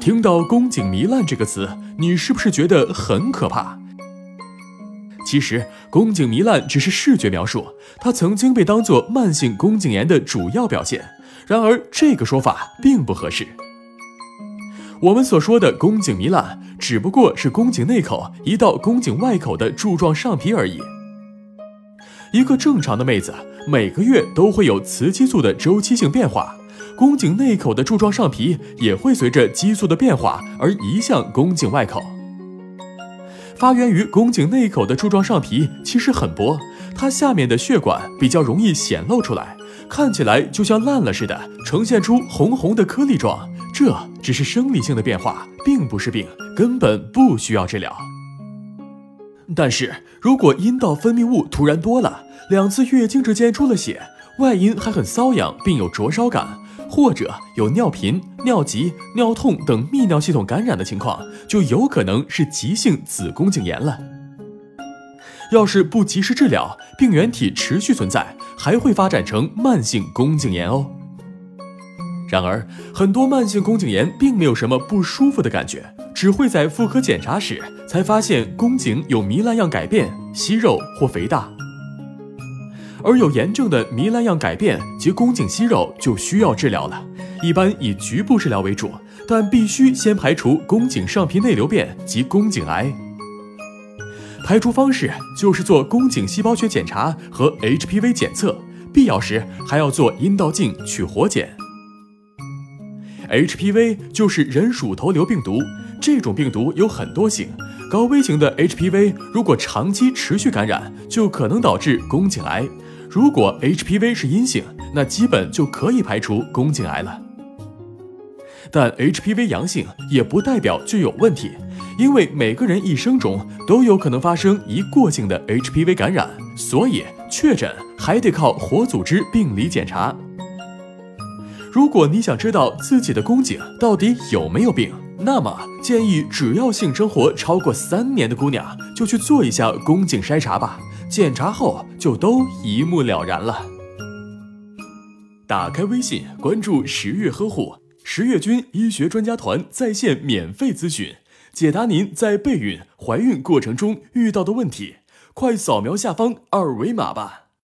听到“宫颈糜烂”这个词，你是不是觉得很可怕？其实，宫颈糜烂只是视觉描述，它曾经被当作慢性宫颈炎的主要表现。然而，这个说法并不合适。我们所说的宫颈糜烂，只不过是宫颈内口移到宫颈外口的柱状上皮而已。一个正常的妹子每个月都会有雌激素的周期性变化，宫颈内口的柱状上皮也会随着激素的变化而移向宫颈外口。发源于宫颈内口的柱状上皮其实很薄，它下面的血管比较容易显露出来，看起来就像烂了似的，呈现出红红的颗粒状。这只是生理性的变化，并不是病，根本不需要治疗。但是如果阴道分泌物突然多了，两次月经之间出了血，外阴还很瘙痒，并有灼烧感，或者有尿频、尿急、尿痛等泌尿系统感染的情况，就有可能是急性子宫颈炎了。要是不及时治疗，病原体持续存在，还会发展成慢性宫颈炎哦。然而，很多慢性宫颈炎并没有什么不舒服的感觉，只会在妇科检查时才发现宫颈有糜烂样改变、息肉或肥大。而有炎症的糜烂样改变及宫颈息肉就需要治疗了，一般以局部治疗为主，但必须先排除宫颈上皮内瘤变及宫颈癌。排除方式就是做宫颈细胞学检查和 HPV 检测，必要时还要做阴道镜取活检。HPV 就是人乳头瘤病毒，这种病毒有很多型，高危型的 HPV 如果长期持续感染，就可能导致宫颈癌。如果 HPV 是阴性，那基本就可以排除宫颈癌了。但 HPV 阳性也不代表就有问题，因为每个人一生中都有可能发生一过性的 HPV 感染，所以确诊还得靠活组织病理检查。如果你想知道自己的宫颈到底有没有病，那么建议只要性生活超过三年的姑娘就去做一下宫颈筛查吧，检查后就都一目了然了。打开微信，关注十月呵护十月军医学专家团在线免费咨询，解答您在备孕、怀孕过程中遇到的问题，快扫描下方二维码吧。